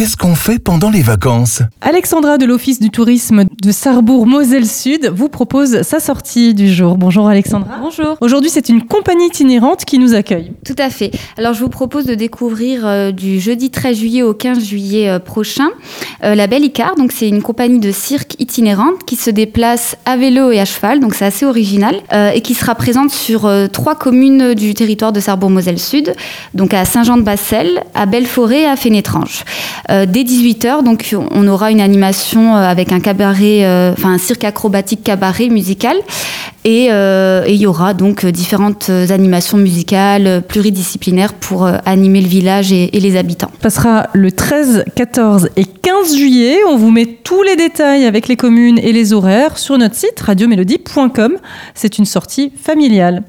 qu'est-ce qu'on fait pendant les vacances Alexandra de l'Office du tourisme de Sarrebourg-Moselle-Sud vous propose sa sortie du jour. Bonjour Alexandra. Bonjour. Aujourd'hui, c'est une compagnie itinérante qui nous accueille. Tout à fait. Alors, je vous propose de découvrir euh, du jeudi 13 juillet au 15 juillet euh, prochain euh, la Belle Icar. Donc, c'est une compagnie de cirque itinérante qui se déplace à vélo et à cheval. Donc, c'est assez original euh, et qui sera présente sur euh, trois communes du territoire de Sarrebourg-Moselle-Sud. Donc, à Saint-Jean-de-Bassel, à Belleforêt et à Fénétrange. Euh, dès 18h, donc, on aura une animation euh, avec un cabaret, euh, enfin, un cirque acrobatique cabaret musical. Et il y aura donc différentes animations musicales pluridisciplinaires pour animer le village et, et les habitants. Passera le 13, 14 et 15 juillet. On vous met tous les détails avec les communes et les horaires sur notre site radiomélodie.com. C'est une sortie familiale.